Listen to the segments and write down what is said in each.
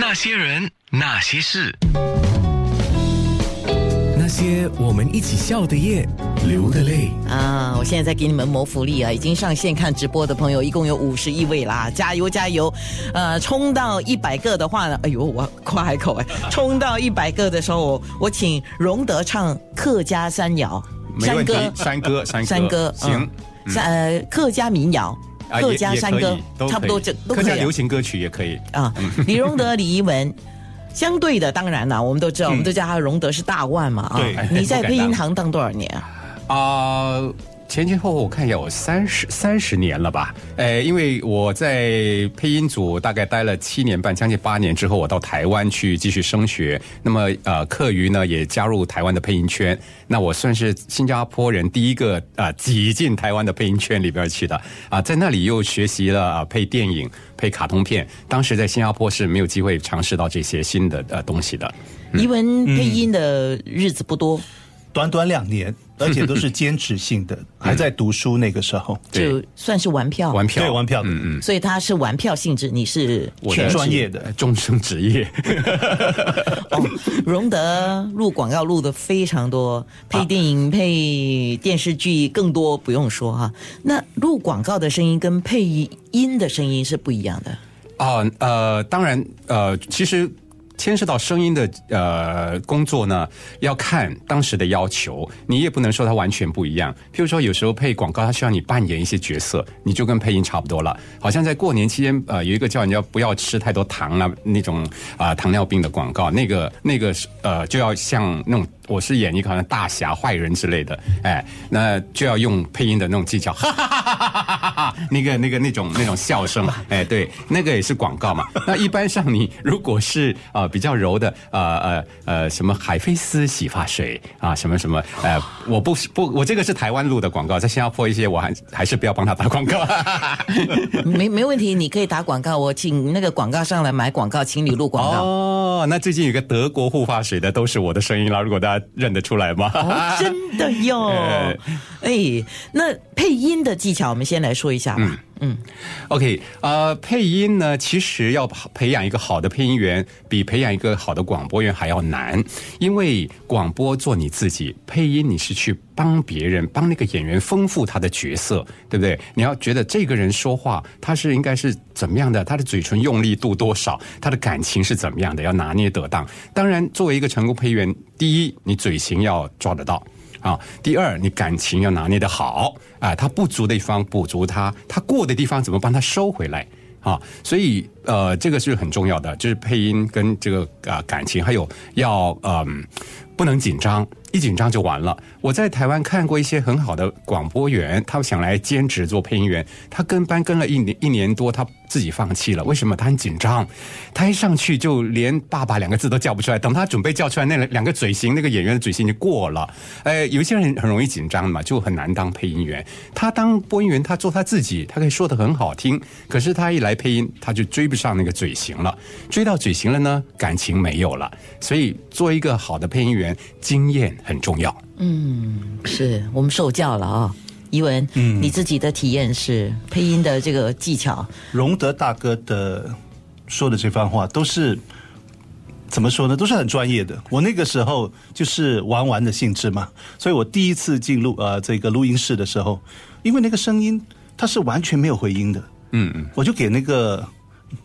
那些人，那些事，那些我们一起笑的夜，流的泪。啊！我现在在给你们谋福利啊！已经上线看直播的朋友一共有五十一位啦，加油加油！呃，冲到一百个的话呢，哎呦，我夸海口哎！冲到一百个的时候，我我请荣德唱客家山谣，没问题山歌，山歌，山歌，山歌，行呃客家民谣，啊客家山歌，差不多这都可以啊客家流行歌曲也可以。啊。李荣德、李怡文。相对的，当然啦，我们都知道，我们都叫他荣德是大腕嘛啊。你在配音行当多少年啊？啊、前前后后我看一下有三十三十年了吧？呃，因为我在配音组大概待了七年半，将近八年之后，我到台湾去继续升学。那么呃，课余呢也加入台湾的配音圈。那我算是新加坡人第一个啊、挤进台湾的配音圈里边去的啊、在那里又学习了啊、配电影、配卡通片。当时在新加坡是没有机会尝试到这些新的呃东西的。怡文配音的日子不多，短短两年，而且都是兼职性的，还在读书那个时候，就算是玩票。玩票，对玩票的嗯嗯，所以他是玩票性质，你是我的全职专业的呃终生职业。哦。荣德录广告录的非常多，配电影、配电视剧更多，不用说哈。那录广告的声音跟配音的声音是不一样的。啊，呃，当然，呃，其实牵涉到声音的呃工作呢，要看当时的要求，你也不能说它完全不一样。譬如说，有时候配广告，它需要你扮演一些角色，你就跟配音差不多了。好像在过年期间，呃，有一个叫你要不要吃太多糖啊那种啊、糖尿病的广告，那个那个呃就要像那种。我是演一个好像大侠、坏人之类的，哎，那就要用配音的那种技巧，哈哈哈哈哈哈，那个那个那种那种笑声，哎，对，那个也是广告嘛。那一般上你如果是呃比较柔的，呃呃呃什么海飞丝洗发水啊，什么什么，呃，我不不，我这个是台湾录的广告，在新加坡一些我还还是不要帮他打广告，没没问题，你可以打广告，我请那个广告上来买广告，请你录广告。哦，那最近有个德国护发水的都是我的声音啦，如果大家。认得出来吗？哦，真的哟！哎哎，那配音的技巧，我们先来说一下吧。嗯嗯 OK，呃，配音呢，其实要培养一个好的配音员，比培养一个好的广播员还要难。因为广播做你自己，配音你是去帮别人，帮那个演员丰富他的角色，对不对？你要觉得这个人说话，他是应该是怎么样的，他的嘴唇用力度多少，他的感情是怎么样的，要拿捏得当。当然，作为一个成功配音员，第一，你嘴型要抓得到。啊，第二，你感情要拿捏的好啊，他不足的地方补足他，他过的地方怎么帮他收回来啊？所以呃，这个是很重要的，就是配音跟这个啊、感情，还有要嗯、不能紧张，一紧张就完了。我在台湾看过一些很好的广播员，他想来兼职做配音员，他跟班跟了一年一年多，他自己放弃了。为什么？他很紧张，他一上去就连“爸爸”两个字都叫不出来。等他准备叫出来，那两个嘴型，那个演员的嘴型就过了。呃，有些人很容易紧张嘛，就很难当配音员。他当播音员，他做他自己，他可以说的很好听，可是他一来配音，他就追不上那个嘴型了。追到嘴型了呢，感情没有了。所以，做一个好的配音员，经验很重要。嗯是我们受教了啊、怡文，嗯你自己的体验是配音的这个技巧，荣德大哥的说的这番话都是怎么说呢？都是很专业的。我那个时候就是玩玩的性质嘛，所以我第一次进入呃这个录音室的时候，因为那个声音它是完全没有回音的，嗯嗯，我就给那个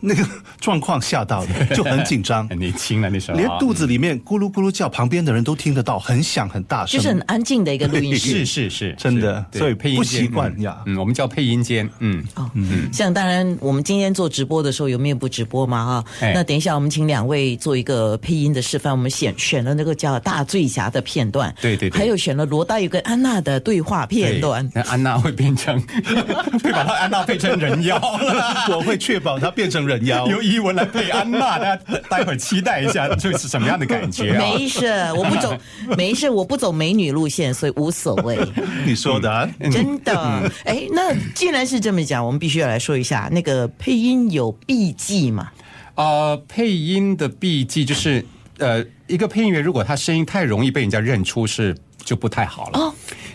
那个状况吓到了，就很紧张。很年轻了那时候啊，连肚子里面咕噜咕噜叫，旁边的人都听得到，很响很大声，就是很安静的一个录音室。是是是，真的所以配音不习惯嗯呀嗯，我们叫配音间，嗯，哦，像当然，我们今天做直播的时候有面部直播嘛哈？哎那等一下我们请两位做一个配音的示范，我们选选了那个叫大醉侠的片段，对对对还有选了罗大佑跟安娜的对话片段。那安娜会变成，会把她安娜变成人妖了。我会确保她变成人妖。由伊文来配安娜，大家 待会儿期待一下，这是什么样的感觉啊？没事，我不走，没事，我不走美女路线，所以无所谓。你说的、啊，真的，哎，那既然是这么讲，我们必须要来说一下那个配音有避忌嘛？呃，配音的避忌就是，呃，一个配音员如果他声音太容易被人家认出是。就不太好了。哦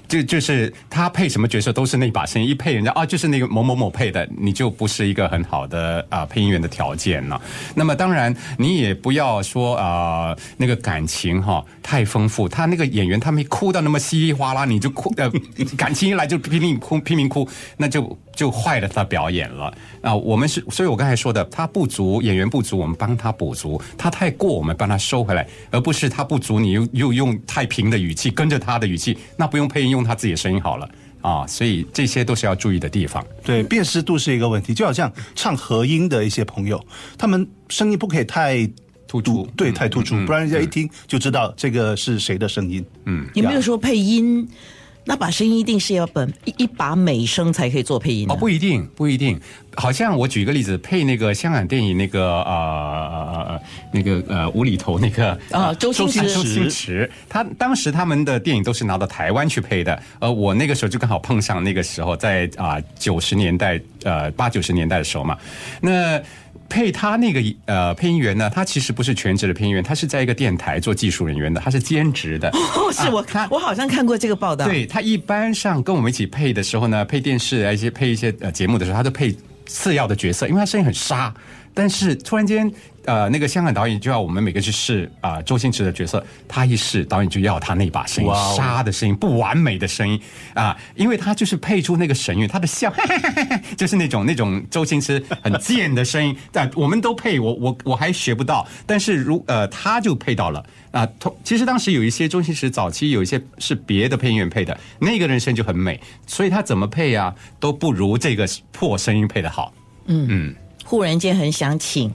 就就是他配什么角色都是那把声音，一配人家啊就是那个某某某配的，你就不是一个很好的啊、配音员的条件了。那么当然你也不要说啊、那个感情哈、太丰富，他那个演员他没哭到那么稀里哗啦，你就哭呃 感情一来就拼命哭拼命哭，那就就坏了他表演了啊、我们是所以我刚才说的，他不足演员不足，我们帮他补足；他太过，我们帮他收回来，而不是他不足，你又又用太平的语气跟着他的语气，那不用配音用，用他自己的声音好了啊。所以这些都是要注意的地方。对，辨识度是一个问题，就好像唱和音的一些朋友，他们声音不可以太突出对，嗯太突出，不然人家一听就知道这个是谁的声音。嗯，有没有说配音？那把声音一定是要本一一把美声才可以做配音的哦，不一定，不一定。好像我举一个例子，配那个香港电影那个呃呃那个呃无厘头那个啊周星驰周星驰，他当时他们的电影都是拿到台湾去配的，呃，我那个时候就刚好碰上那个时候在啊九十年代呃八九十年代的时候嘛，那。配他那个呃配音员呢，他其实不是全职的配音员，他是在一个电台做技术人员的，他是兼职的。哦，是我、看我好像看过这个报道。，对他一般上跟我们一起配的时候呢，配电视啊一些配一些呃节目的时候，他都配次要的角色，因为他声音很沙。但是突然间，呃，那个香港导演就要我们每个去试啊、周星驰的角色，他一试，导演就要他那把声音哇哦沙的声音，不完美的声音啊，因为他就是配出那个神韵，他的笑就是那种那种周星驰很贱的声音，但我们都配，我我我还学不到，但是如呃他就配到了啊。同其实当时有一些周星驰早期有一些是别的配音员配的，那个人声就很美，所以他怎么配啊都不如这个破声音配的好。嗯嗯忽然间很想请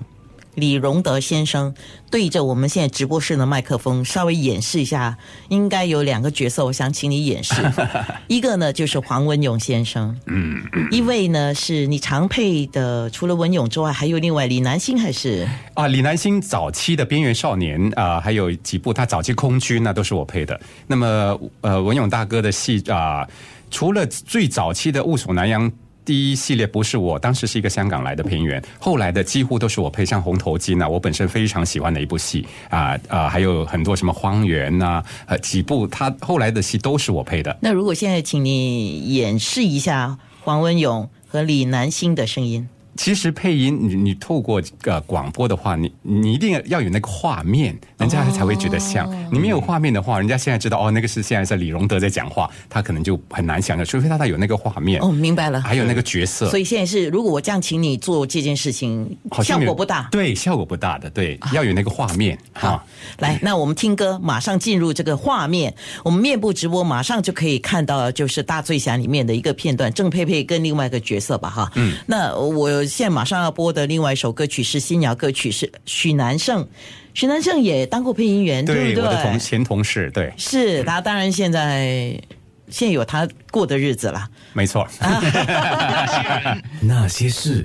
李荣德先生对着我们现在直播室的麦克风稍微演示一下，应该有两个角色，我想请你演示。一个呢就是黄文勇先生，嗯，一位呢是你常配的，除了文勇之外，还有另外李南星还是啊，李南星早期的《边缘少年》啊、还有几部他早期空军那都是我配的。那么呃，文勇大哥的戏啊、除了最早期的《雾锁南洋》。第一系列不是我，当时是一个香港来的配音员，后来的几乎都是我配，上《红头巾》呐，我本身非常喜欢的一部戏啊啊、还有很多什么《荒原》呐，呃几部他后来的戏都是我配的。那如果现在请你演示一下黄文勇和李南星的声音，其实配音，你你透过呃广播的话，你你一定要有那个画面，人家才会觉得像。你没有画面的话，人家现在知道哦，那个是现在是李荣德在讲话，他可能就很难想象，除非他他有那个画面，哦，明白了，还有那个角色，所以现在是，如果我这样请你做这件事情，效果不大。对，效果不大的，对，要有那个画面好哈。，来，那我们听歌，马上进入这个画面。我们面部直播，马上就可以看到，就是《大醉侠》里面的一个片段，郑佩佩跟另外一个角色吧，哈。嗯。那我现在马上要播的另外一首歌曲是新谣歌曲，是许南胜。许南胜也当过配音员，对不对？我的同前同事，对，是他，当然现在现在有他过的日子了。没错。那些事。